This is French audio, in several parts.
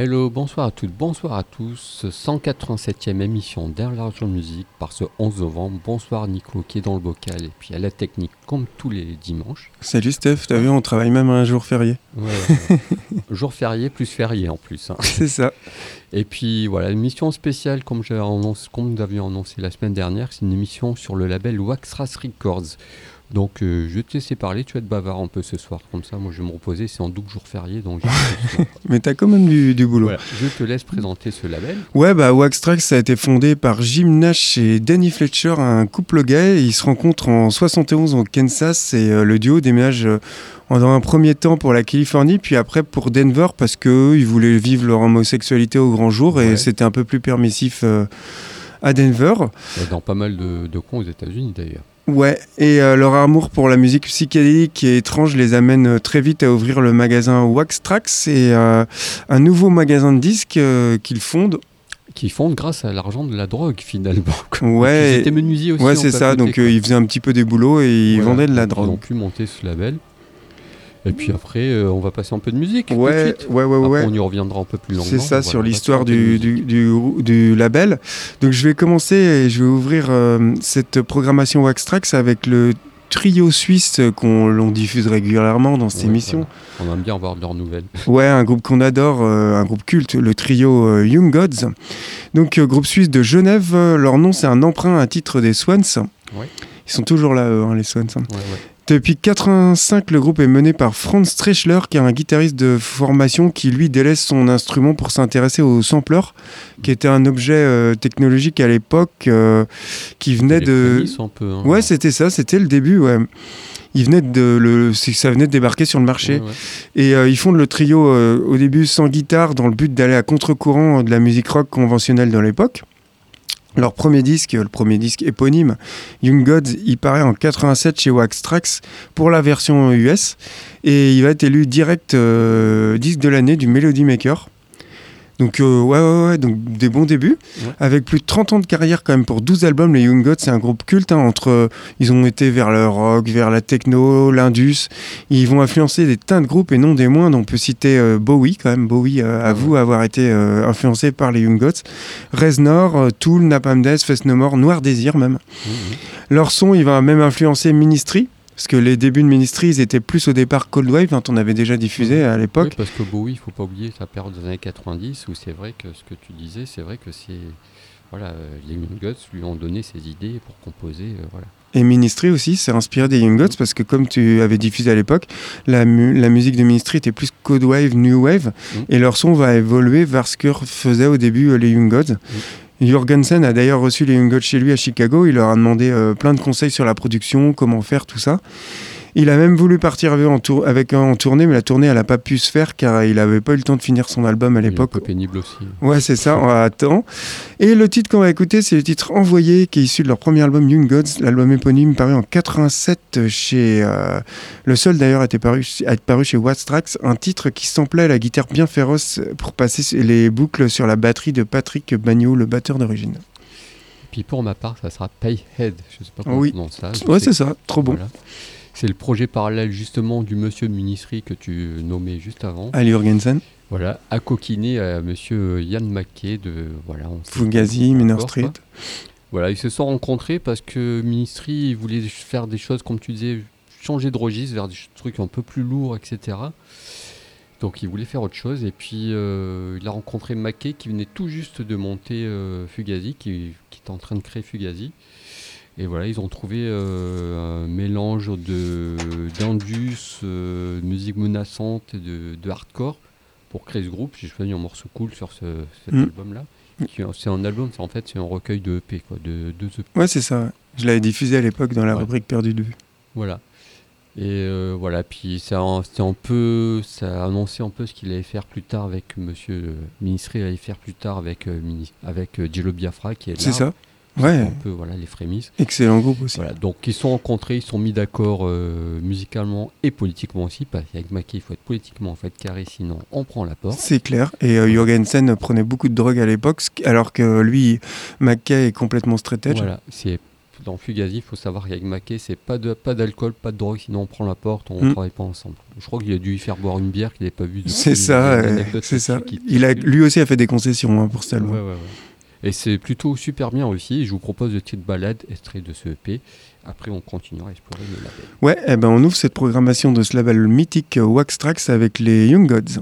Hello, bonsoir à toutes, bonsoir à tous. 187e émission d'Enlargeur Music par ce 11 novembre. Bonsoir Nico qui est dans le bocal et puis à la technique comme tous les dimanches. Salut Steph, t'as vu, on travaille même un jour férié. Ouais, jour férié plus férié en plus. hein. C'est ça. Et puis voilà, une émission spéciale comme, annoncé- comme nous avions annoncé la semaine dernière, c'est une émission sur le label Waxras Records. Donc euh, je vais te laisser parler, tu vas être bavard un peu ce soir, comme ça moi je vais me reposer, c'est en double jour férié, donc. Mais t'as quand même du, du boulot. Voilà, je te laisse présenter ce label. Ouais, bah Wax Trax, ça a été fondé par Jim Nash et Danny Fletcher, un couple gay. Ils se rencontrent en 71 au Kansas et euh, le duo déménage euh, dans un premier temps pour la Californie, puis après pour Denver parce que eux, ils voulaient vivre leur homosexualité au grand jour et Ouais. c'était un peu plus permissif euh, à Denver. Dans pas mal de, de cons aux États-Unis d'ailleurs. Ouais, et euh, leur amour pour la musique psychédélique et étrange les amène euh, très vite à ouvrir le magasin Wax Trax et euh, un nouveau magasin de disques qu'ils fondent. Qui fondent grâce à l'argent de la drogue finalement. Ouais, Ils étaient menuisiers aussi. ouais, c'est ça. Donc ils faisaient un petit peu des boulots et ils Voilà. vendaient de la Donc, Ils ont drogue. pu monter ce label. Et puis après, euh, on va passer un peu de musique. tout de Ouais, ouais, ouais, Après, ouais. On y reviendra un peu plus longuement. C'est ça Voilà, sur l'histoire du, du, du, du label. Donc je vais commencer et je vais ouvrir euh, cette programmation Wax Trax avec le trio suisse qu'on l'on diffuse régulièrement dans cette Ouais, émission. voilà. On aime bien avoir de leurs nouvelles. Ouais, un groupe qu'on adore, euh, un groupe culte, le trio euh, Young Gods. Donc, euh, groupe suisse de Genève, leur nom c'est un emprunt à titre des Swans. Ouais. Ils sont toujours là, eux, hein, les Swans. hein. Ouais, ouais. Depuis 85, le groupe est mené par Franz Streschler, qui est un guitariste de formation qui, lui, délaisse son instrument pour s'intéresser au sampler, qui était un objet euh, technologique à l'époque euh, qui venait de... un peu. hein. Ouais, c'était ça, c'était le début, ouais. Il venait de le, ça venait de débarquer sur le marché. Ouais, ouais. Et euh, ils fondent le trio euh, au début sans guitare dans le but d'aller à contre-courant de la musique rock conventionnelle de l'époque. Leur premier disque, le premier disque éponyme, Young Gods, il paraît en 87 chez Wax Trax pour la version US et il va être élu direct euh, disque de l'année du Melody Maker. Donc euh, ouais, ouais, ouais, donc des bons débuts. Ouais. Avec plus de 30 ans de carrière quand même pour 12 albums, les Young Gods, c'est un groupe culte. hein, entre, ils ont été vers le rock, vers la techno, l'indus. Ils vont influencer des tas de groupes et non des moindres. On peut citer euh, Bowie quand même. Bowie euh, avoue avoir été euh, influencé par les Young Gods. Reznor, euh, Tool, Napalm Death, Fest No More, Noir Désir même. Mhm, mhm. Leur son, il va même influencer Ministry. Parce que les débuts de Ministry, ils étaient plus au départ Cold Wave, dont on avait déjà diffusé à Oui, l'époque. parce que Bowie, il faut pas oublier sa période des années 90 où c'est vrai que ce que tu disais, c'est vrai que c'est. Voilà, les Young Gods lui ont donné ses idées pour composer. euh, voilà. Et Ministry aussi, c'est inspiré des Young Gods parce que comme tu avais diffusé à l'époque, la, mu- la musique de Ministry était plus Code Wave, New Wave, Mhm. et leur son va évoluer vers ce que faisaient au début euh, les Young Gods. Jorgensen a d'ailleurs reçu les Young chez lui à Chicago, il leur a demandé euh, plein de conseils sur la production, comment faire, tout ça. Il a même voulu partir avec, en, tournée, mais la tournée, elle n'a pas pu se faire car il n'avait pas eu le temps de finir son album à est un l'époque. peu pénible aussi. Ouais, c'est ça, on attend. Et le titre qu'on va écouter, c'est le titre Envoyé, qui est issu de leur premier album Young Gods. L'album éponyme paru en 87 chez. euh, le seul d'ailleurs a été paru, a été paru chez Watstrax. Un titre qui samplait la guitare bien féroce pour passer les boucles sur la batterie de Patrick Bagnot, le batteur d'origine. Puis pour ma part, ça sera Payhead. Je sais pas comment Oui. on prononce ça. Ouais, c'est ça, trop bon. Voilà. C'est le projet parallèle justement du monsieur de Ministry que tu nommais juste avant. Ali Jorgensen, Voilà, à coquiner à monsieur Yann Mackay de voilà, on Fugazi, Minor Street. quoi. Voilà, ils se sont rencontrés parce que Ministry voulait faire des choses comme tu disais, changer de registre vers des trucs un peu plus lourds, etc. Donc il voulait faire autre chose et puis euh, il a rencontré Mackay qui venait tout juste de monter euh, Fugazi, qui, qui était en train de créer Fugazi. Et voilà, ils ont trouvé euh, un mélange de d'indus, euh, de musique menaçante et de, de hardcore pour créer ce groupe. J'ai choisi un morceau cool sur ce, cet Mm. album-là. C'est un album, c'est en fait c'est un recueil de EP, quoi, de deux EP. Ouais, c'est ça. Je l'avais diffusé à l'époque dans la Ouais. rubrique Perdu de vue. Voilà. Et euh, voilà, puis ça, un peu, ça a annoncé un peu ce qu'il allait faire plus tard avec Monsieur euh, Ministry, il allait faire plus tard avec euh, Mini- avec euh, Jello Biafra qui est là. C'est ça Un Ouais, peu voilà les frémisses. excellent groupe aussi. Voilà, donc ils sont rencontrés, ils sont mis d'accord euh, musicalement et politiquement aussi, parce qu'avec Mackay il faut être politiquement en fait carré, sinon on prend la porte. C'est clair. Et euh, Jorgensen prenait beaucoup de drogue à l'époque, alors que lui, McKay est complètement straight edge. Voilà, c'est dans Fugazi, il faut savoir qu'avec Mackay, c'est pas de pas d'alcool, pas de drogue, sinon on prend la porte, on Mm. travaille pas ensemble. Je crois qu'il a dû y faire boire une bière qu'il n'avait pas vue. C'est ça, c'est ça. Il a, lui aussi a fait des concessions hein, pour cet Ouais, ouais, ouais. Et c'est plutôt super bien aussi. Je vous propose de petites balades extraits de ce EP. Après, on continuera à explorer le label. Ouais, eh ben on ouvre cette programmation de ce label mythique euh, Wax Trax avec les Young Gods.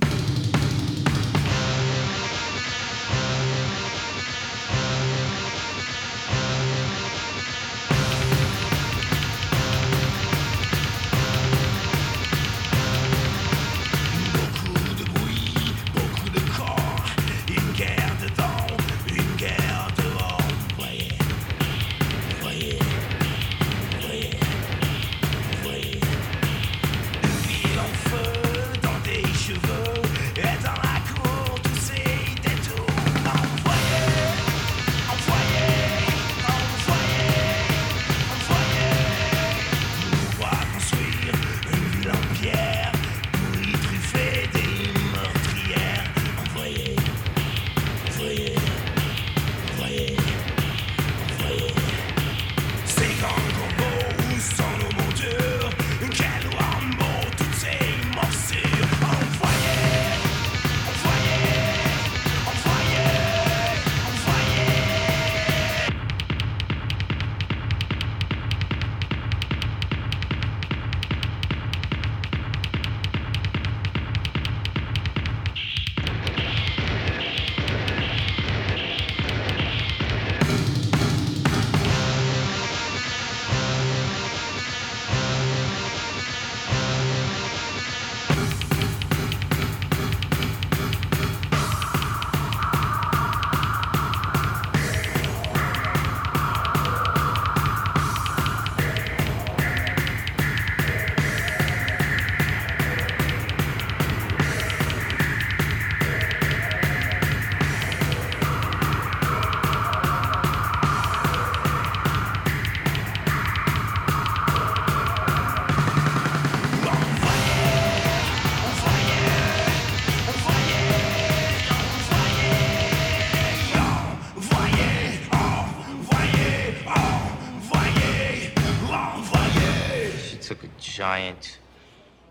Giant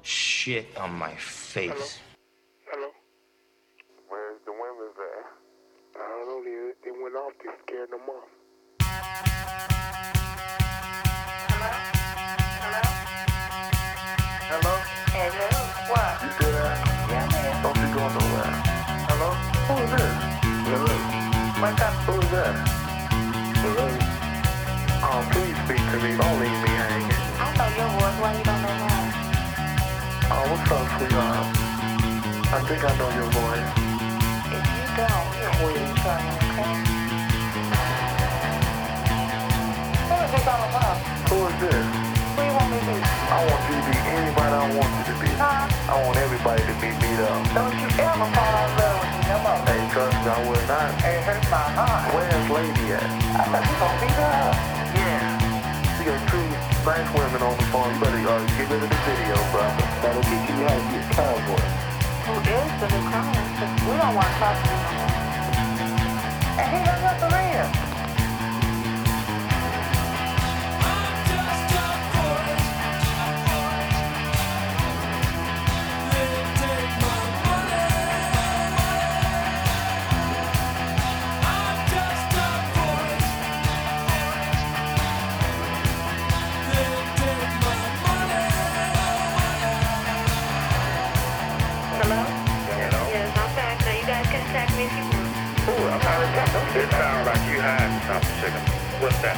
shit on my face. Think I know your voice. If you don't, you're weird, Sonny, okay? Who is this all about? Who is this? Who you want me to be? I want you to be anybody I want you to be. Huh? I want everybody to be beat up. Don't you ever fall in love with me no more. Hey, trust me, I will not. It hurts my heart. Where's Lady at? I thought you gonna beat her up. Yeah. She got two nice women on the phone. You better uh, get rid of the video, brother. That'll get you out of your cowboy. Who is the new client? 'Cause we don't want to talk to you. And he hung up the ring. That?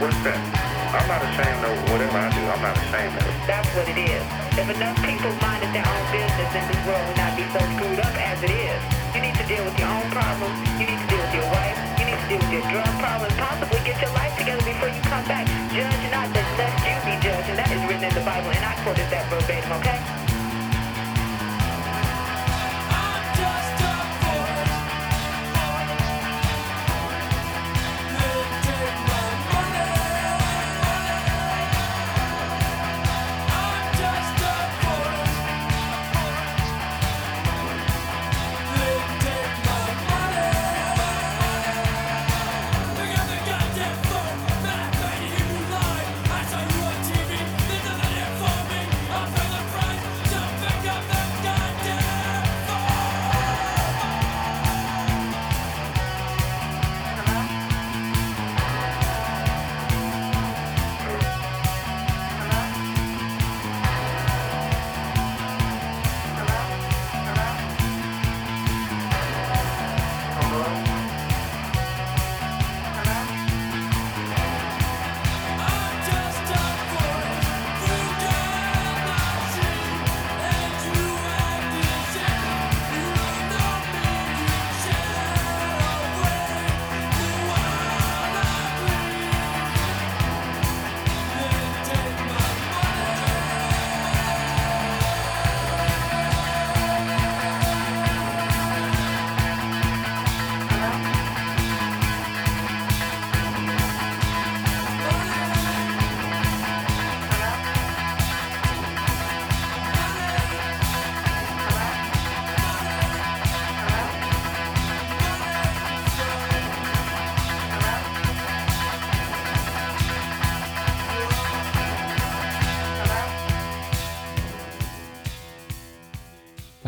What's that? I'm not ashamed of whatever I do. I'm not ashamed of it. That's what it is. If enough people minded their own business, then this world would not be so screwed up as it is. You need to deal with your own problems. You need to deal with your wife. You need to deal with your drug problem. Possibly get your life together before you come back. Judge not that lest you be judged, and that is written in the Bible. And I quoted that verbatim, okay?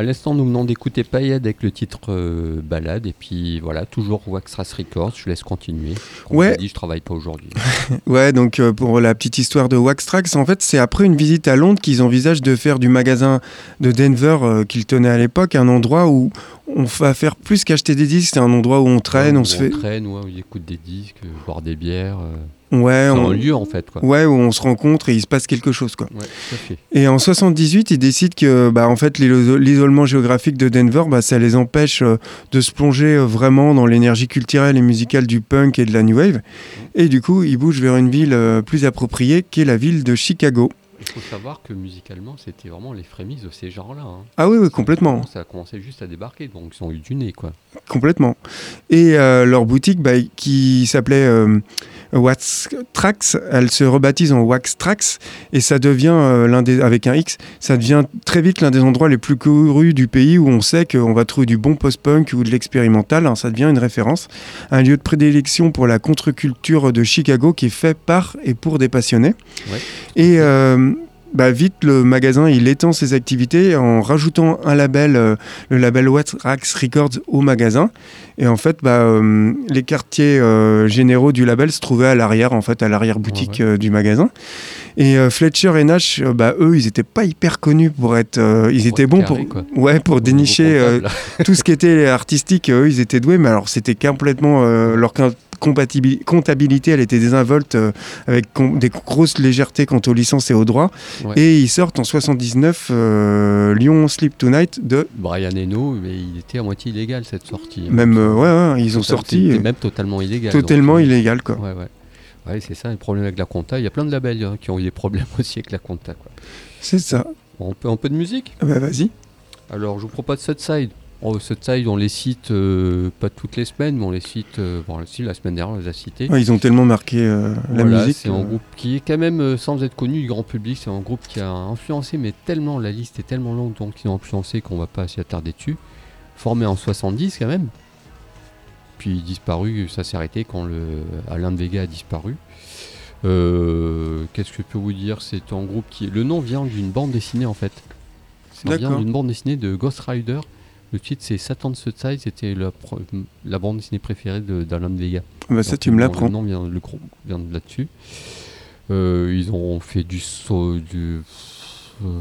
À l'instant, nous venons d'écouter Payed avec le titre euh, Balade. Et puis voilà, toujours Waxras Records. Je laisse continuer. Comme Ouais. dit, je travaille pas aujourd'hui. Ouais, donc euh, pour la petite histoire de Wax Trax, en fait, c'est après une visite à Londres qu'ils envisagent de faire du magasin de Denver euh, qu'ils tenaient à l'époque un endroit où on va faire plus qu'acheter des disques, c'est un endroit où on traîne, on se fait. traîne, ouais, où il écoute des disques, euh, boire des bières. Ouais, C'est on- un lieu en fait. Quoi. ouais, où on se rencontre et il se passe quelque chose, quoi. Ouais, fait. Et en 78, ils décident que, bah, en fait, l'iso- l'isolement géographique de Denver, bah, ça les empêche euh, de se plonger euh, vraiment dans l'énergie culturelle et musicale du punk et de la new wave. Et du coup, ils bougent vers une ville euh, plus appropriée, qui est la ville de Chicago. Il faut savoir que musicalement, c'était vraiment les frémisses de ces genres-là. hein. Ah oui, oui, complètement. Ça a commencé juste à débarquer, donc ils ont eu du nez, quoi. Complètement. Et leur boutique, bah, qui s'appelait Wax Trax, elle se rebaptise en Wax Trax et ça devient euh, l'un des avec un X, ça devient très vite l'un des endroits les plus courus du pays où on sait qu'on va trouver du bon post-punk ou de l'expérimental. hein, ça devient une référence, un lieu de prédilection pour la contre-culture de Chicago qui est fait par et pour des passionnés. Ouais. Et euh, bah, vite, le magasin, il étend ses activités en rajoutant un label, euh, le label Wax Records au magasin. Et en fait, bah, euh, les quartiers euh, généraux du label se trouvaient à l'arrière, en fait, à l'arrière-boutique Ouais, euh, du magasin. Et Fletcher et Nash, bah, eux, ils n'étaient pas hyper connus pour être... ils Pour étaient être bons carré, pour, quoi. ouais, pour dénicher tout ce qui était artistique. Eux, ils étaient doués, mais alors c'était complètement... leur comptabilité, elle était désinvolte euh, avec des grosses légèretés quant aux licences et aux droits. Ouais. Et ils sortent en 79 euh, Lyon Sleep Tonight de... Brian Eno, mais il était à moitié illégal cette sortie. hein. Même, euh, ouais, ouais, ils ont sorti... même totalement illégal. totalement donc, illégal, quoi. Ouais, ouais. Ouais, c'est ça le problème avec la compta. Il y a plein de labels hein, qui ont eu des problèmes aussi avec la compta. C'est ça. Bon, un, peu, un peu de musique? Ah Bah, vas-y. Alors, je vous propose Sudside. Oh, Sudside, on les cite euh, pas toutes les semaines, mais on les cite. euh, bon, si, la semaine dernière, on les a cités. Ouais, ils ont tellement marqué euh, la Voilà, musique. C'est un groupe qui est quand même, sans être connu du grand public, c'est un groupe qui a influencé, mais tellement, la liste est tellement longue, donc ils ont influencé qu'on va pas s'y attarder dessus. Formé en 70 quand même. Puis disparu, ça s'est arrêté quand le Alain Vega a disparu. Qu'est-ce que je peux vous dire? C'est un groupe qui. Le nom vient d'une bande dessinée en fait. Ça vient d'une bande dessinée de Ghost Rider. Le titre c'est Satan Suicide, c'était la, la bande dessinée préférée d'Alain de Vega. bah, ça, Donc, tu me l'apprends. Le nom vient, le groupe vient de là-dessus. Euh, ils ont fait du saut, du. euh,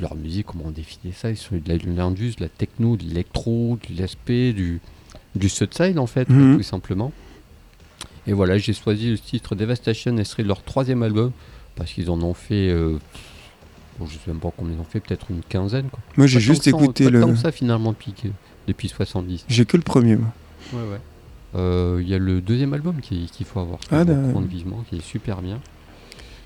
leur musique, comment on définit ça? Ils sont de la- l'indus, de la techno, de l'électro, de l'aspect, du, du Sudside en fait, Mhm. tout simplement. Et voilà, j'ai choisi le titre Devastation, extrait de leur troisième album, parce qu'ils en ont fait. euh, bon, je sais même pas combien ils ont fait, peut-être une quinzaine. Quoi. Moi, j'ai juste ça, écouté pas le. tant que ça finalement depuis, que- depuis 70. J'ai que le premier. moi. Ouais, ouais. Euh, Il y a le deuxième album qui- qu'il faut avoir, Ah, prendre vivement, qui est super bien.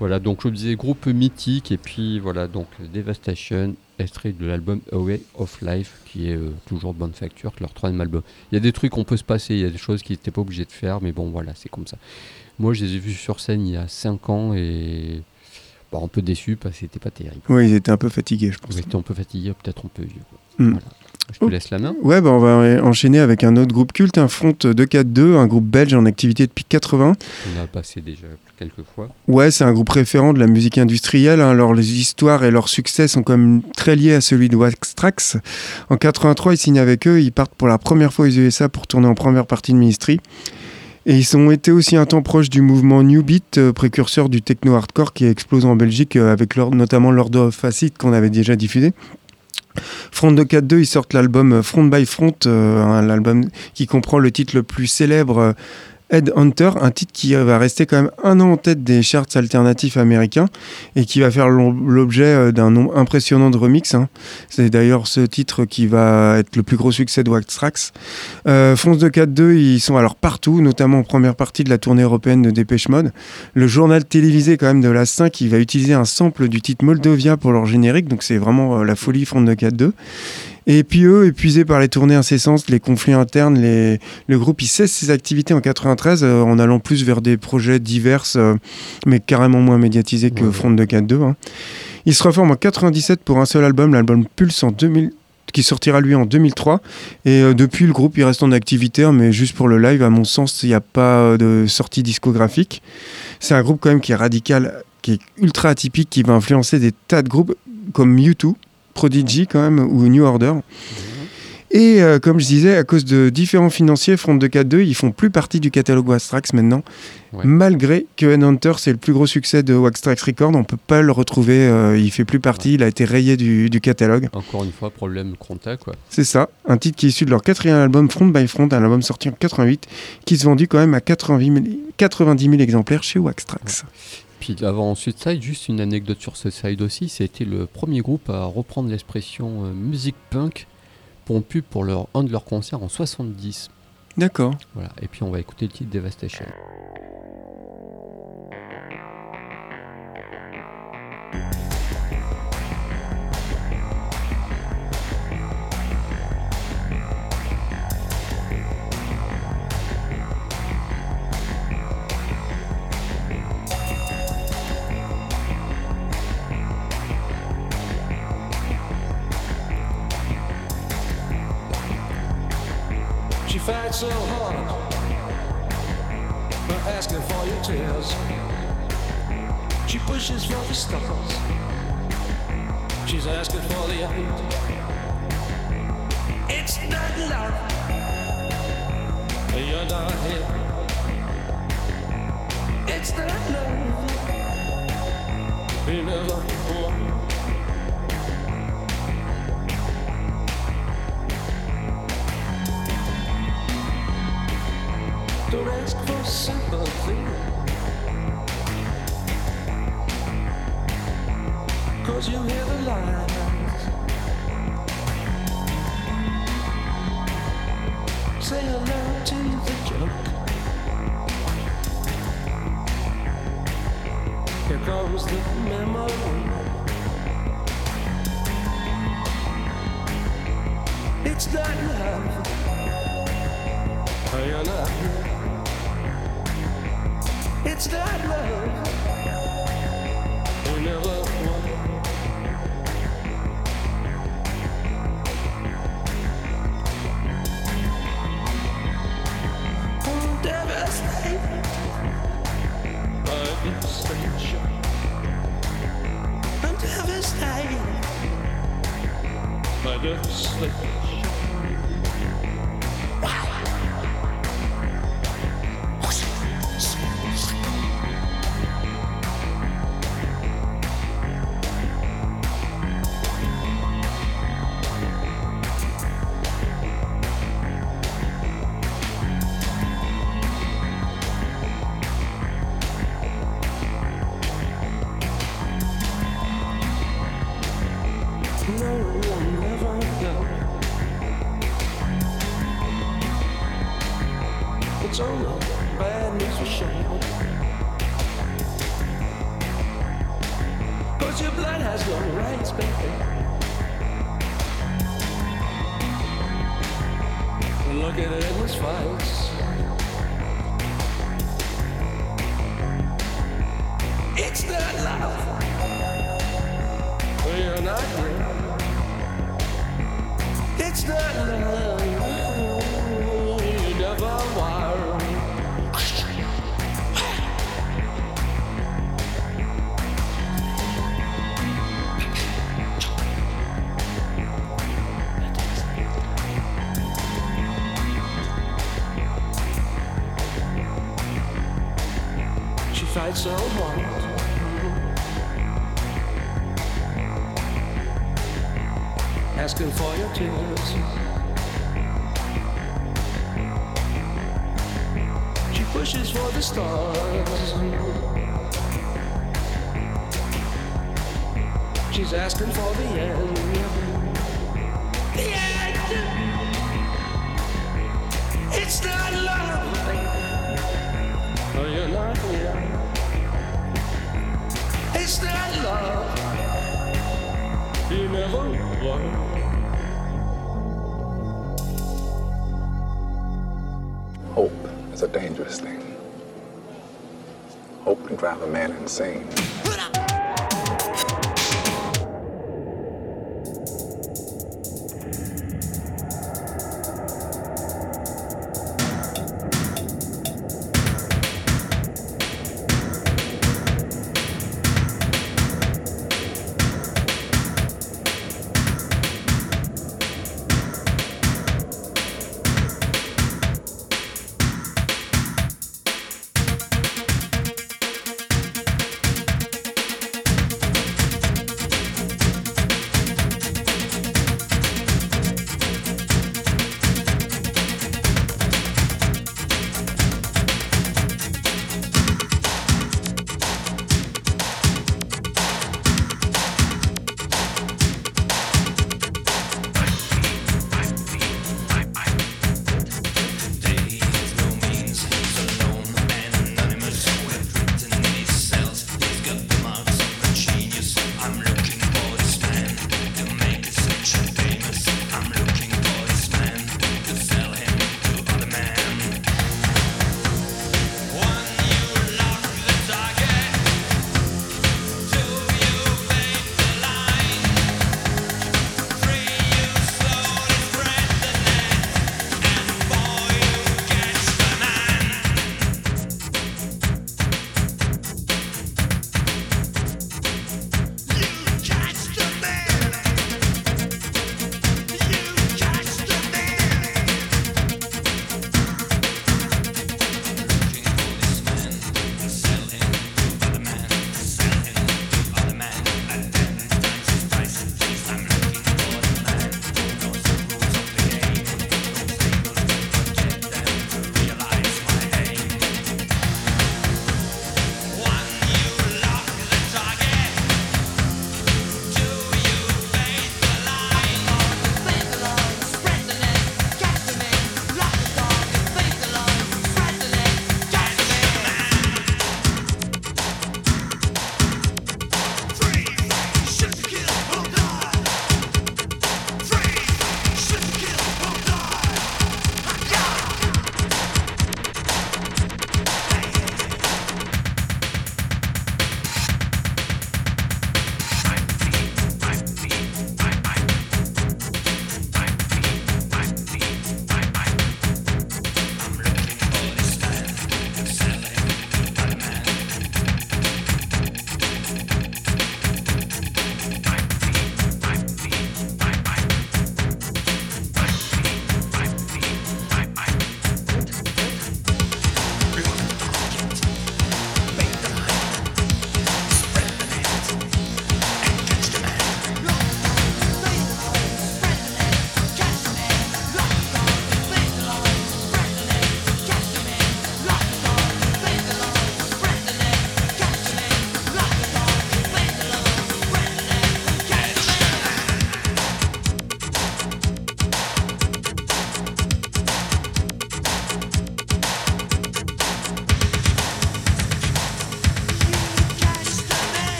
Voilà, donc je vous disais groupe mythique et puis voilà, donc Devastation, extrait de l'album Away of Life qui est euh, toujours de bonne facture que leur troisième album. Il y a des trucs qu'on peut se passer, il y a des choses qu'ils n'étaient pas obligés de faire, mais bon voilà, c'est comme ça. Moi je les ai vus sur scène il y a 5 ans et bah, un peu déçu parce que c'était pas terrible. Oui, ils étaient un peu fatigués, je pense. J'étais un peu fatigué, peut-être un peu vieux. Mm. Voilà. Je te Oh. laisse la main. Ouais, bah on va enchaîner avec un autre groupe culte, un Front 242, un groupe belge en activité depuis 80. On a passé déjà quelques fois. Ouais, c'est un groupe référent de la musique industrielle. hein. Alors, les histoires et leur succès sont quand même très liés à celui de Wax Trax. En 83, ils signent avec eux. Ils partent pour la première fois aux USA pour tourner en première partie de Ministry. Et ils ont été aussi un temps proche du mouvement New Beat, euh, précurseur du techno-hardcore qui a explosé en Belgique, euh, avec notamment Lord of Acid qu'on avait déjà diffusé. Front 242, ils sortent l'album Front by Front, euh, l'album qui comprend le titre le plus célèbre, euh, Headhunter, un titre qui va rester quand même un an en tête des charts alternatifs américains et qui va faire l'o- l'objet euh, d'un nombre impressionnant de remixes. hein. C'est d'ailleurs ce titre qui va être le plus gros succès de Wax Trax. Euh, France 242, ils sont alors partout, notamment en première partie de la tournée européenne de Dépêche Mode. Le journal télévisé quand même de la 5, il va utiliser un sample du titre Moldovia pour leur générique, donc c'est vraiment euh, la folie France 242. Et puis eux, épuisés par les tournées incessantes, les conflits internes, les... le groupe il cesse ses activités en 93 euh, en allant plus vers des projets divers, euh, mais carrément moins médiatisés que. Front 242. Hein. Il se reforme en 97 pour un seul album, l'album Pulse en 2000 qui sortira lui en 2003 et euh, depuis le groupe il reste en activité hein, mais juste pour le live à mon sens il n'y a pas de sortie discographique c'est un groupe quand même qui est radical qui est ultra atypique qui va influencer des tas de groupes comme U2 Prodigy quand même ou New Order et euh, comme je disais, à cause de différents financiers, Front 242, ils font plus partie du catalogue Waxtrax maintenant. Ouais. Malgré que Hunter, c'est le plus gros succès de Waxtrax Records, on peut pas le retrouver, euh, il fait plus partie, il a été rayé du, du catalogue. Encore une fois, problème de contact, quoi. C'est ça, un titre qui est issu de leur quatrième album Front by Front, un album sorti en 88, qui se vendit quand même à 80 000 90 000 exemplaires chez Waxtrax. Puis avant Suicide, juste une anecdote sur Suicide aussi, c'était le premier groupe à reprendre l'expression euh, musique punk pour une pub pour leur, un de leurs concerts en 70. D'accord. Voilà. Et puis on va écouter le titre Devastation. She fights. Asking for your tears. She pushes for the stars. She's asking for the end. The end. It's not love. Oh, you're not here. Not love. You never were. Hope is a dangerous thing. Hope can drive a man insane.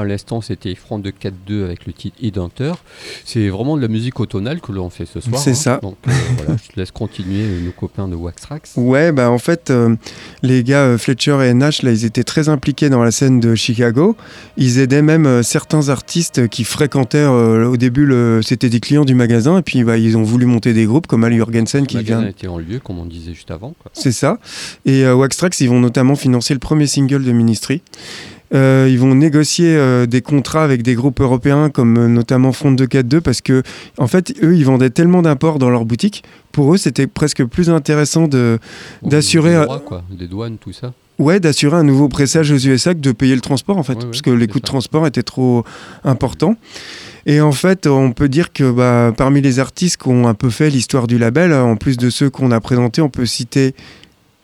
À l'instant c'était Front de 4-2 avec le titre Hunter. C'est vraiment de la musique automnale que l'on fait ce soir. C'est hein. ça. Donc euh, voilà, je te laisse continuer euh, nos copains de Wax Trax. Ouais, bah en fait, euh, les gars Fletcher et Nash, là, ils étaient très impliqués dans la scène de Chicago. Ils aidaient même certains artistes qui fréquentaient au début, le... c'était des clients du magasin, et puis bah, ils ont voulu monter des groupes comme Al Jorgensen Le qui magasin vient. était en lieu, comme on disait juste avant. C'est ça. Et euh, Wax Trax, ils vont notamment financer le premier single de Ministry. Euh, ils vont négocier euh, des contrats avec des groupes européens comme euh, notamment Front 242 parce que en fait eux ils vendaient tellement d'imports dans leur boutique. Pour eux c'était presque plus intéressant de D'assurer, des droits, quoi, des douanes, tout ça. ouais d'assurer un nouveau pressage aux USA que de payer le transport en fait Ouais, ouais, parce que les coûts de transport étaient trop importants. Et en fait on peut dire que bah, parmi les artistes qui ont un peu fait l'histoire du label en plus de ceux qu'on a présentés on peut citer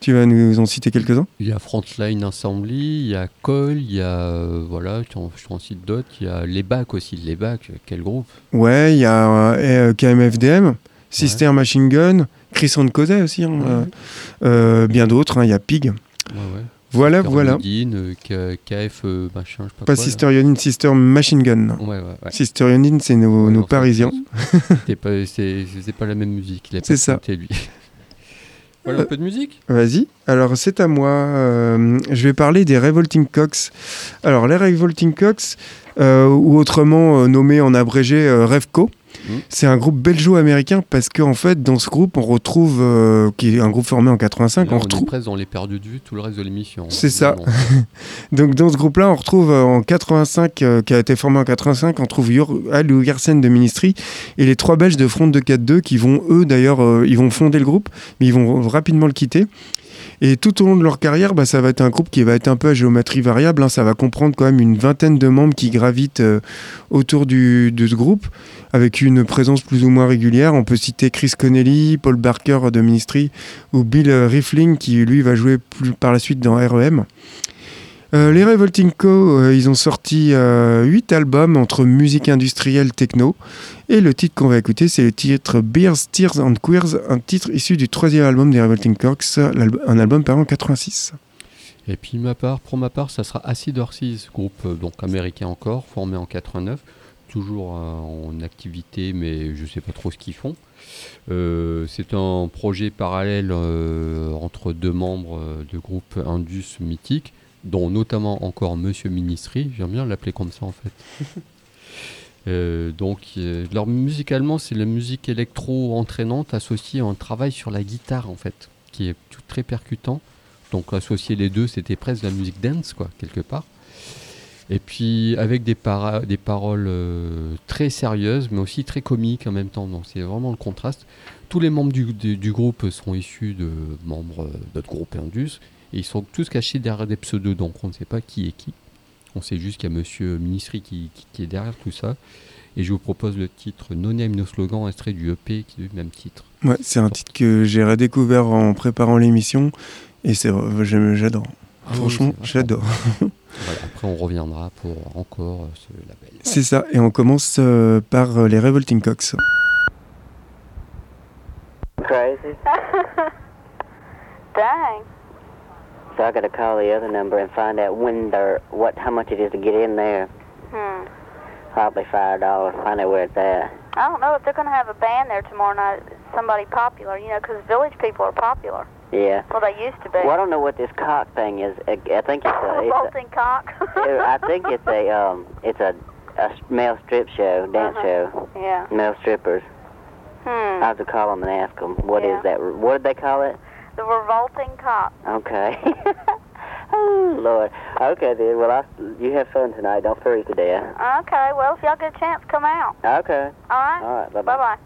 tu vas nous en citer quelques-uns? Il y a Frontline Assembly, il y a Cole, il y a. euh, voilà, je t'en cite d'autres. Il y a Les Bacs aussi. Les Bacs, quel groupe? Ouais, il y a euh, KMFDM, Sister Machine Gun, Chris Causet aussi, hein, euh, euh, bien d'autres, hein, il y a Pig. Ouais. Voilà, Sister voilà. Euh, KF, euh, machin, je sais pas, Pas quoi. Sister Unit, Sister Machine Gun. Ouais, ouais, ouais. Sister Unit, c'est nos, Parisiens. Pas, c'est, pas la même musique. C'est ça. lui. Voilà un peu de musique. Vas-y. Alors, c'est à moi. Euh, je vais parler des Revolting Cox. Alors, les Revolting Cox, euh, ou autrement euh, nommé en abrégé euh, Revco, C'est un groupe belgeo-américain parce qu'en fait, dans ce groupe, on retrouve, euh, qui est un groupe formé en 85, Là, on on retrouve. presque dans les perdus de vue tout le reste de l'émission. C'est ça. Donc dans ce groupe-là, on retrouve euh, en 85, euh, qui a été formé en 85, on trouve Yor- Al Gersen de Ministry et les trois Belges de Front de 4-2 qui vont, eux d'ailleurs, ils vont fonder le groupe, mais ils vont rapidement le quitter. Et tout au long de leur carrière, bah, ça va être un groupe qui va être un peu à géométrie variable. hein. Ça va comprendre quand même une vingtaine de membres qui gravitent euh, autour de ce groupe, avec une présence plus ou moins régulière. On peut citer Chris Connelly, Paul Barker de Ministry, ou Bill euh, Riefling, qui lui va jouer par la suite dans REM. Euh, les Revolting Co, euh, ils ont sorti 8 albums entre musique industrielle techno. Et le titre qu'on va écouter, c'est le titre Beers, Tears and Queers, un titre issu du troisième album des Revolting Cox, un album paru en 86. Et puis ma part, pour ma part, ça sera Acid Horses, groupe euh, donc américain encore, formé en 89, toujours euh, en activité, mais je sais pas trop ce qu'ils font. Euh, c'est un projet parallèle euh, entre deux membres euh, de groupe Indus mythique, dont notamment encore Monsieur Ministry. J'aime bien l'appeler comme ça en fait. Euh, donc, euh, leur musicalement, c'est la musique électro entraînante associée à un travail sur la guitare en fait, qui est tout très percutant. Donc associer les deux, c'était presque de la musique dance, quoi, quelque part. Et puis avec des, para- des paroles euh, très sérieuses, mais aussi très comiques en même temps. Donc c'est vraiment le contraste. Tous les membres du, du- du groupe sont issus de membres euh, d'autres groupes Indus. Et ils sont tous cachés derrière des pseudos, donc on ne sait pas qui est qui. On sait juste qu'il y a Monsieur Ministry qui, qui- qui est derrière tout ça. Et je vous propose le titre No Name No Slogan, extrait du EP qui est du même titre. Ouais, c'est un titre que j'ai redécouvert en préparant l'émission et c'est j'adore. Ah Franchement, j'adore. Voilà, après, on reviendra pour encore euh, ce label. C'est ça. Et on commence euh, par euh, les Revolting Cox. Crazy. Dang. So I got to call the other number and find out when they're what how much it is to get in there. Hmm. Probably five dollars. Find out where it's at. I don't know if they're going to have a band there tomorrow night. Somebody popular, you know, 'cause village people are popular. Yeah. Well, they used to be. Well, I don't know what this cock thing is. I I think it's a. It's cock. a I think it's a um. It's a a male strip show, dance Uh-huh. show, yeah. male strippers. Hmm. I have to call them and ask them what is Yeah. that. What did they call it? The revolting Cop. Okay. oh Lord. Okay then. Well, I, you have fun tonight. Don't freeze to death. Okay. Well, if y'all get a chance, come out. Okay. All right. All right. Bye Bye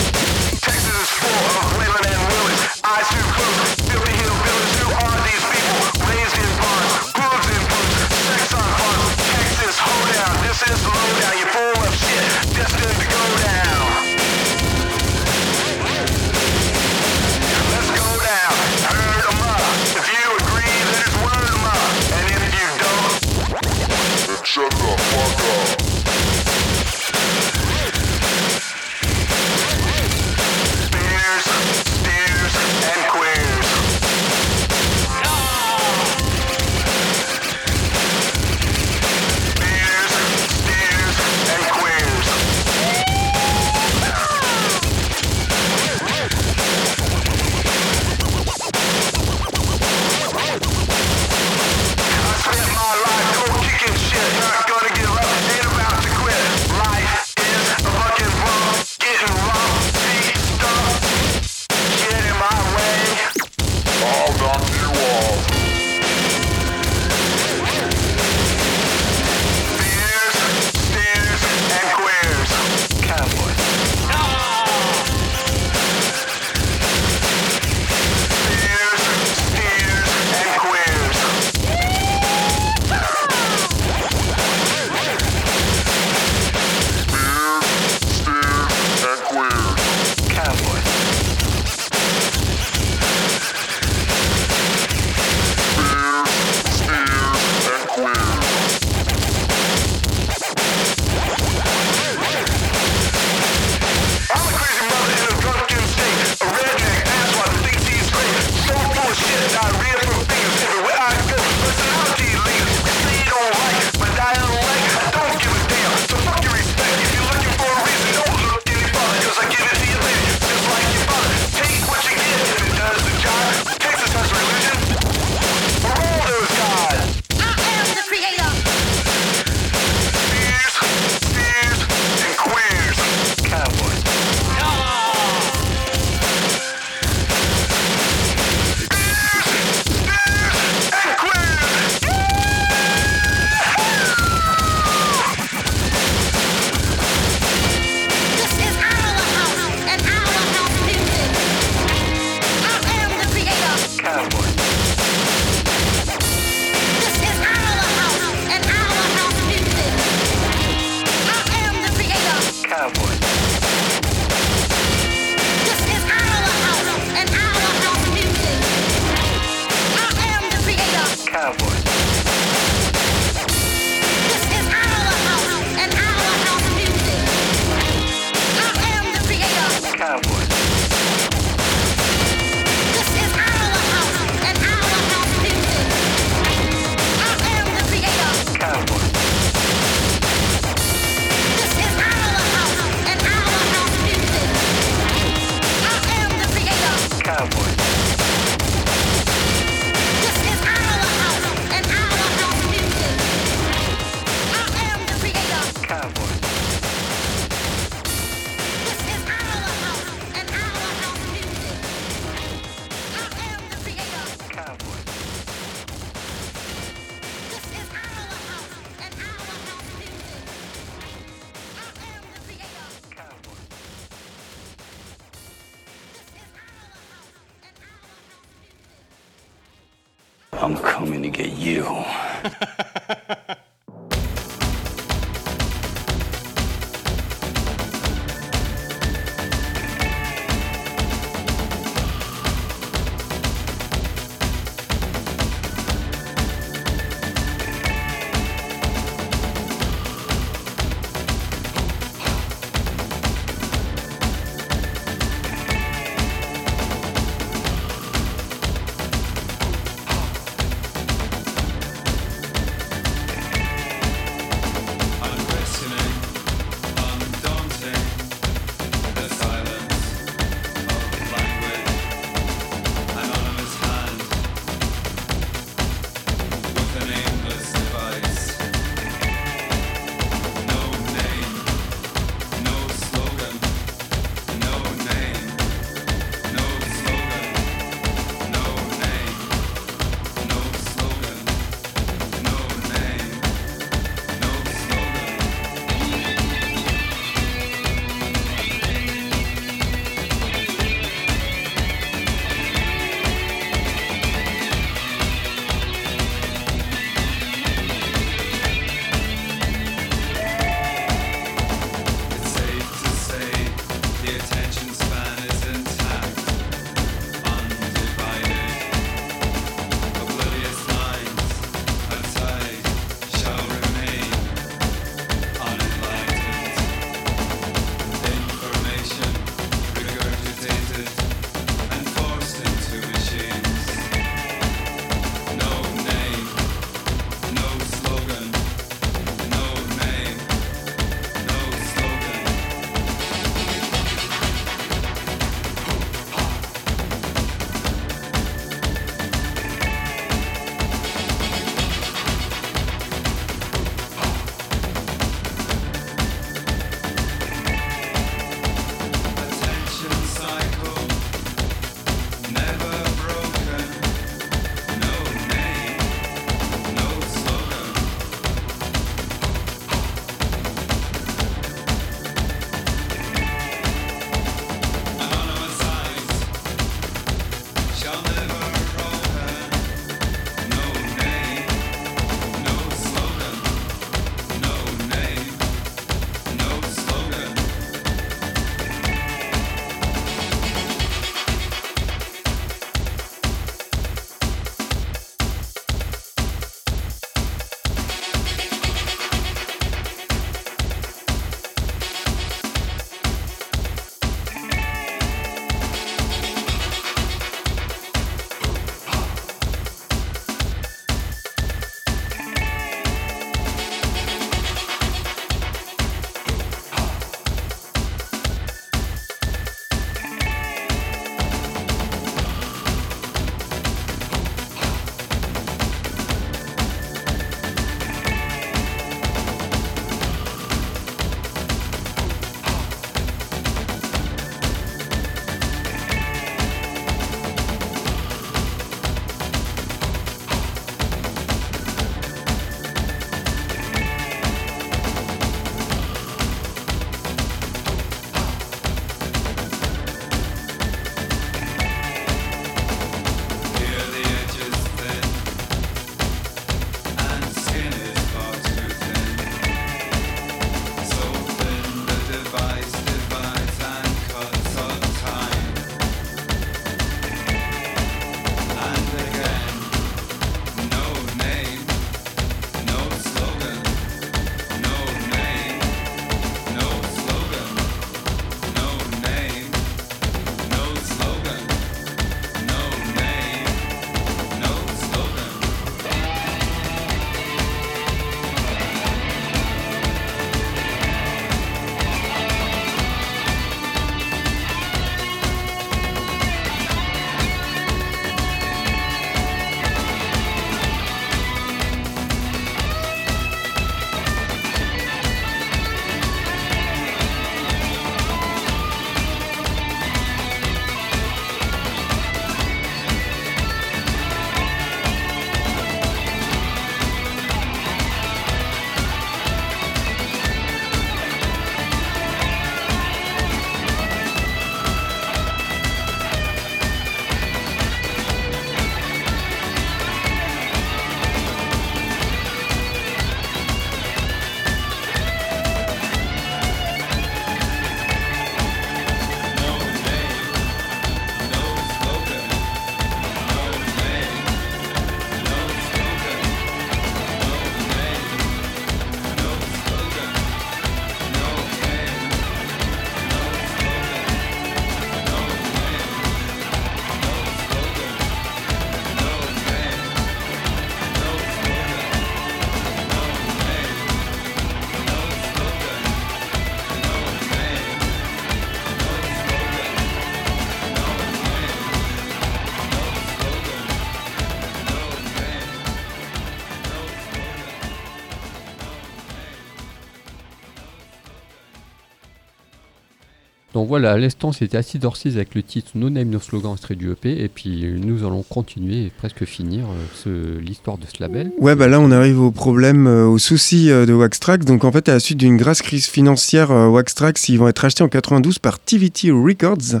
Donc voilà, à l'instant c'était Acid Horses avec le titre No Name No Slogan extrait du EP et puis nous allons continuer et presque finir euh, l'histoire de ce label. Ouais, bah là, on arrive au problème, euh, au souci euh, de Waxtrax. Donc, en fait, à la suite d'une grasse crise financière, euh, Waxtrax, ils vont être achetés en 92 par TVT Records.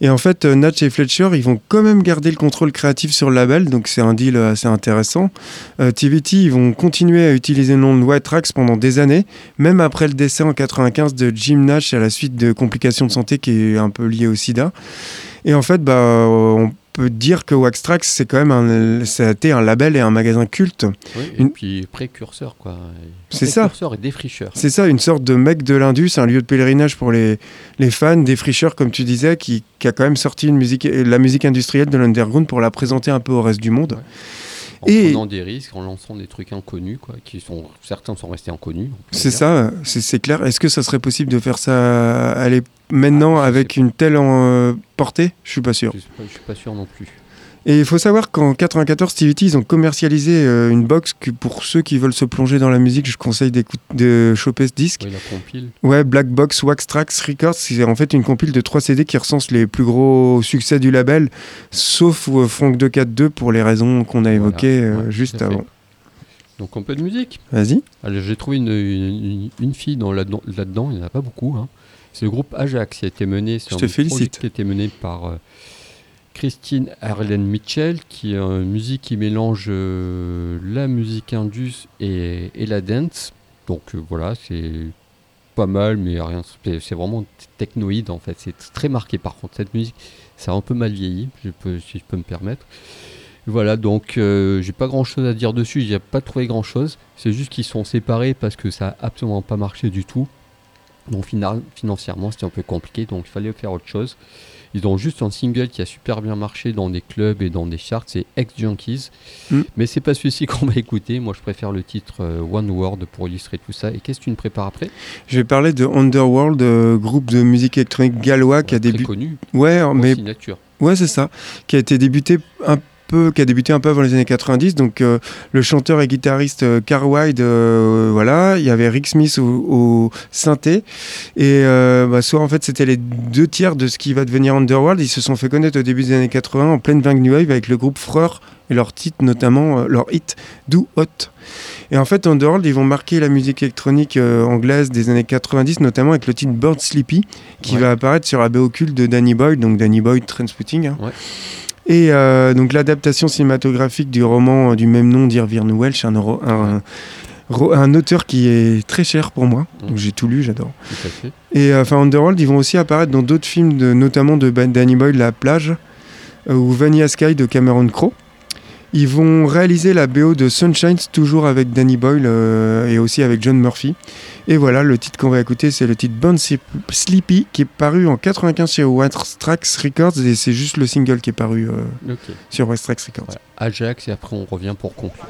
Et en fait, euh, Natch et Fletcher, ils vont quand même garder le contrôle créatif sur le label. Donc, c'est un deal assez intéressant. TVT, ils vont continuer à utiliser le nom de White Trax pendant des années, même après le décès en 95 de Jim Nash à la suite de complications de santé qui est un peu liées au sida. Et en fait, bah, on peut dire que Waxtrax, c'est quand même un, ça a été un label et un magasin culte. Oui, et Une- puis précurseur quoi. C'est ça. Précurseur et défricheur. C'est ça, une sorte de mec de l'Indus, un lieu de pèlerinage pour les, les fans, des fricheurs, comme tu disais, qui, qui a quand même sorti une musique, la musique industrielle de l'underground pour la présenter un peu au reste du monde. En Et- prenant des risques, en lançant des trucs inconnus quoi, qui sont certains sont restés inconnus. C'est ça, c'est clair. Est-ce que ça serait possible de faire ça aller maintenant Ah, avec une telle euh, portée? Je suis pas sûr. Je suis pas, je suis pas sûr non plus. Et il faut savoir qu'en 94, TVT, ils ont commercialisé euh, une box que pour ceux qui veulent se plonger dans la musique, je conseille de choper ce disque. Oui, la compile. Ouais, Black Box Wax Tracks Records, c'est en fait une compile de 3 CD qui recense les plus gros succès du label, sauf euh, Frank 242 pour les raisons qu'on a Voilà. évoquées euh, Ouais, juste fait. avant. Donc un peu de musique. Vas-y. Alors, j'ai trouvé une, une- fille dans là-dedans, il n'y en a pas beaucoup. hein. C'est le groupe Ajax qui a été mené, c'est Je un te félicite. qui a été mené par euh, Christine Arlen Mitchell, qui est une musique qui mélange euh, la musique indus et, la dance. Donc euh, voilà, c'est pas mal, mais rien. C'est vraiment technoïde en fait. C'est très marqué par contre cette musique. Ça a un peu mal vieilli, je peux, si je peux me permettre. Voilà, donc euh, j'ai pas grand chose à dire dessus, j'ai pas trouvé grand chose. C'est juste qu'ils sont séparés parce que ça a absolument pas marché du tout. Donc financièrement c'était un peu compliqué, donc il fallait faire autre chose. Ils ont juste un single qui a super bien marché dans des clubs et dans des charts, c'est Ex Junkies. Mm. Mais c'est pas celui-ci qu'on va écouter. Moi je préfère le titre euh, One Word pour illustrer tout ça. Et qu'est-ce que tu me prépares après? Je vais parler de Underworld, euh, groupe de musique électronique gallois qui a débuté. connu, Ouais, mais signature. Ouais, c'est ça. Qui a été débuté un peu, qui a débuté un peu avant les années 90. Donc, euh, le chanteur et guitariste euh, Carl Wide, euh, voilà. Il y avait Rick Smith au, au synthé. Et euh, bah, soit en fait, c'était les deux tiers de ce qui va devenir Underworld. Ils se sont fait connaître au début des années 80 en pleine vague New Wave avec le groupe Freur et leur titre, notamment leur hit Do Hot. Et en fait, Underworld, ils vont marquer la musique électronique euh, anglaise des années 90, notamment avec le titre Bird Sleepy, qui Ouais. va apparaître sur la BO culte de Danny Boyd, donc Danny Boyd Transpotting. hein. Ouais. Et euh, donc l'adaptation cinématographique du roman euh, du même nom d'Irvine Welsh, un, auteur qui est très cher pour moi, Mm. donc j'ai tout lu, j'adore. Et euh, enfin Underworld, ils vont aussi apparaître dans d'autres films, de, notamment de Ben- Danny Boyd, La plage, ou Vanilla Sky de Cameron Crowe. Ils vont réaliser la BO de Sunshine, toujours avec Danny Boyle euh, et aussi avec John Murphy. Et voilà, le titre qu'on va écouter, c'est le titre Bond Sleepy, qui est paru en 95 chez West Trax Records, et c'est juste le single qui est paru euh, Ok. sur Records. Voilà. Ajax et après on revient pour conclure.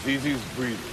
As easy as breathing.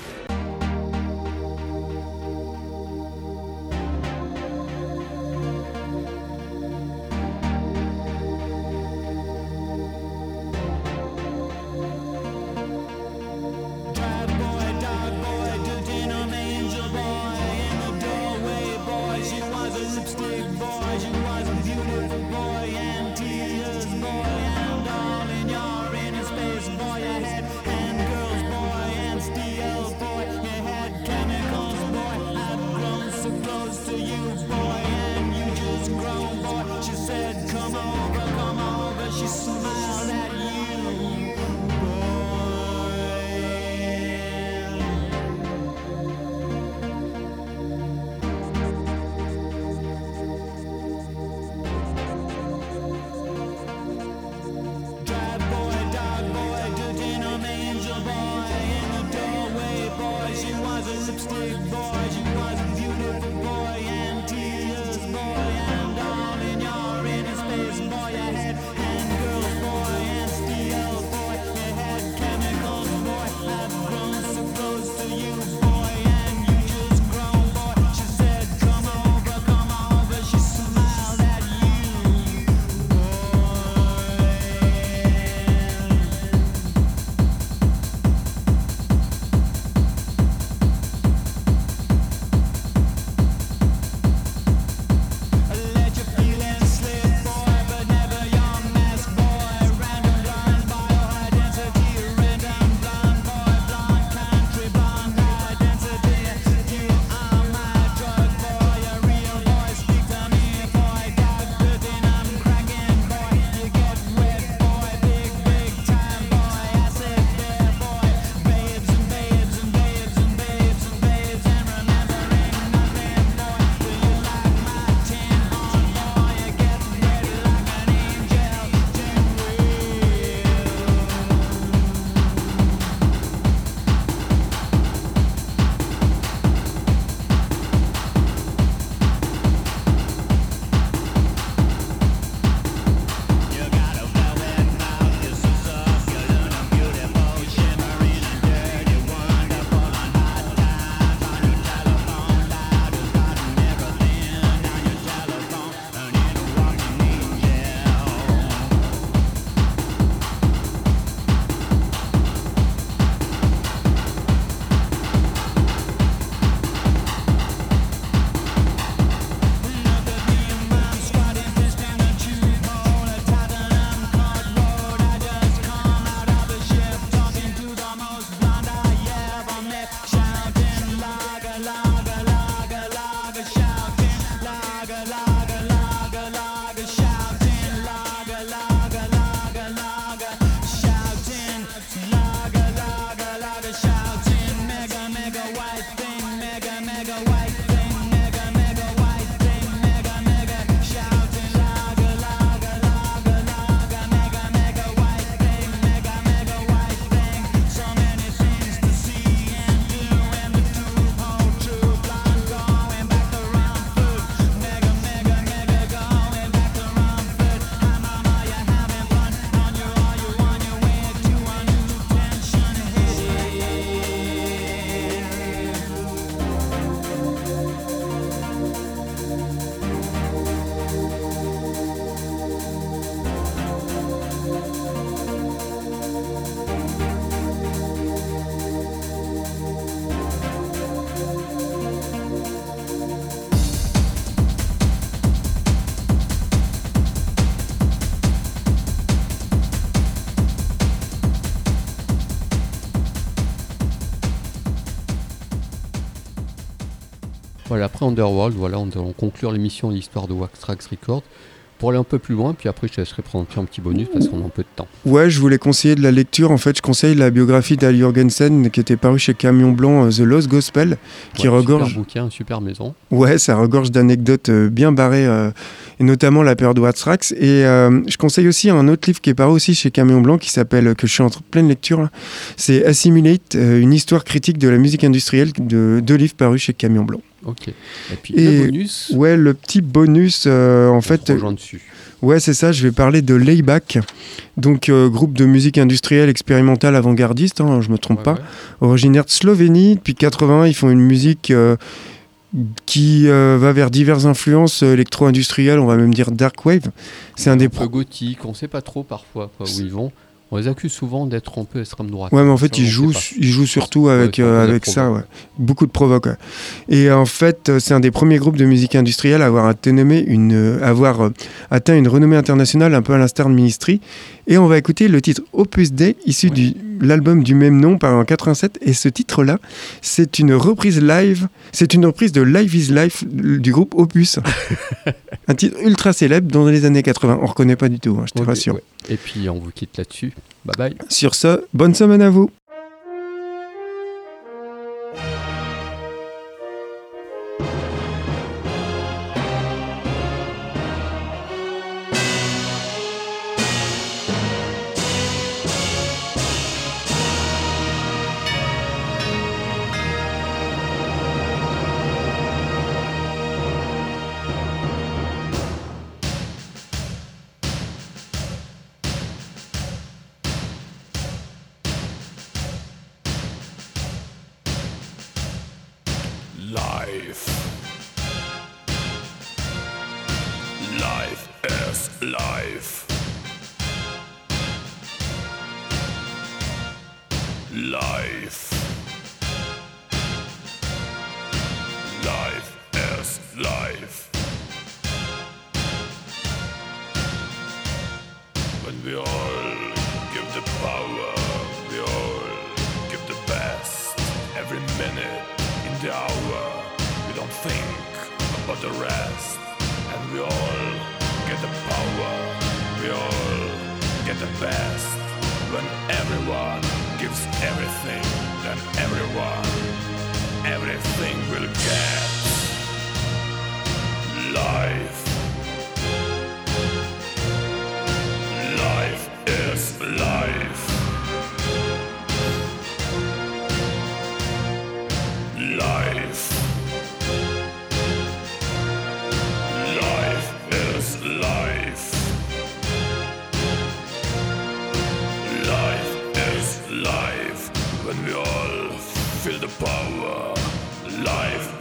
Voilà, après Underworld, voilà, on va conclure l'émission l'histoire de Wax Tracks Records. Pour aller un peu plus loin, puis après je te laisserai présenter un petit bonus parce qu'on a un peu de temps. Ouais, je voulais conseiller de la lecture. En fait, je conseille la biographie d'Al Jorgensen qui était parue chez Camion Blanc, euh, The Lost Gospel, qui Ouais, regorge. Super bouquin, super maison. Ouais, ça regorge d'anecdotes euh, bien barrées, euh, et notamment la période Watrax. Et euh, je conseille aussi un autre livre qui est paru aussi chez Camion Blanc, qui s'appelle, que je suis en pleine lecture, c'est Assimilate, une histoire critique de la musique industrielle, de deux livres parus chez Camion Blanc. Ok. Et puis Et- le bonus, Ouais, le petit bonus, euh, en fait, dessus. Ouais, c'est ça, je vais parler de Layback, donc euh, groupe de musique industrielle expérimentale avant-gardiste, hein, je me trompe Ouais, pas, ouais. originaire de Slovénie. Depuis 80, ils font une musique euh, qui euh, va vers diverses influences électro-industrielles, on va même dire dark wave. C'est un des peu pro- gothique, on sait pas trop parfois quoi, où ils vont. On les accuse souvent d'être un peu extrême droite. Ouais, mais en fait, Ça, ils jouent, ils jouent surtout avec, euh, avec ça, ouais. Beaucoup de provoques. ouais. Et en fait, euh, c'est un des premiers groupes de musique industrielle à avoir, atteint une, euh, avoir atteint une renommée internationale, un peu à l'instar de Ministry. Et on va écouter le titre Opus Dei, issu de l'album du même nom, paru en 87. Et ce titre-là, c'est une reprise live, c'est une reprise de Live is Life du groupe Opus. un titre ultra célèbre dans les années 80. On reconnaît pas du tout, hein, je te Ok, rassure. ouais. Et puis on vous quitte là-dessus. Bye bye. Sur ce, bonne semaine à vous. Best. When everyone gives everything, then everyone, everything will get. Life. Life is life. Life. The power. Life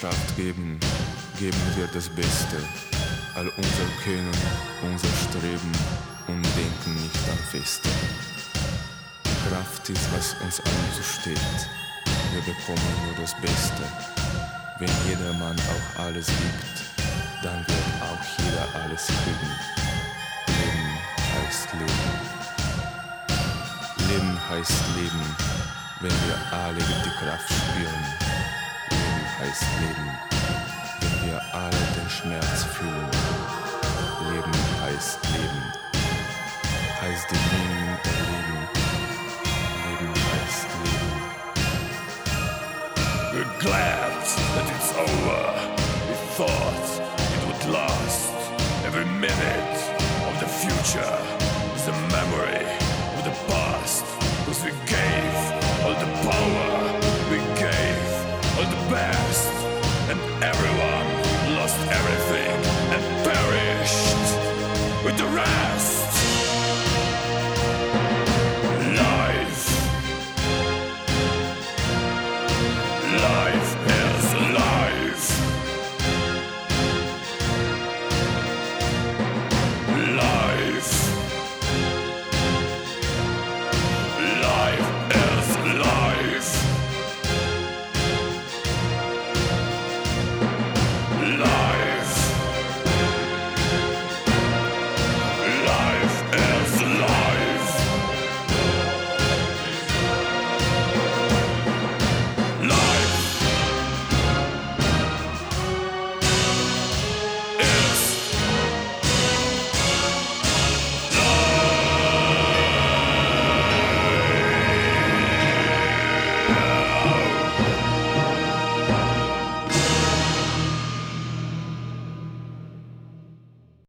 Kraft geben, geben wir das Beste. All unser Können, unser Streben und denken nicht am Feste. Kraft ist, was uns allen zusteht. Wir bekommen nur das Beste. Wenn jedermann auch alles gibt, dann wird auch jeder alles kriegen. Leben heißt Leben. Leben heißt Leben, wenn wir alle die Kraft spüren. Leben heißt Leben, wenn wir alle den Schmerz fühlen. Leben heißt Leben, heißt die Dingen erleben. Leben heißt Leben. We're glad that it's over. We thought it would last. Every minute of the future is a memory of the past. Cause we gave all the power,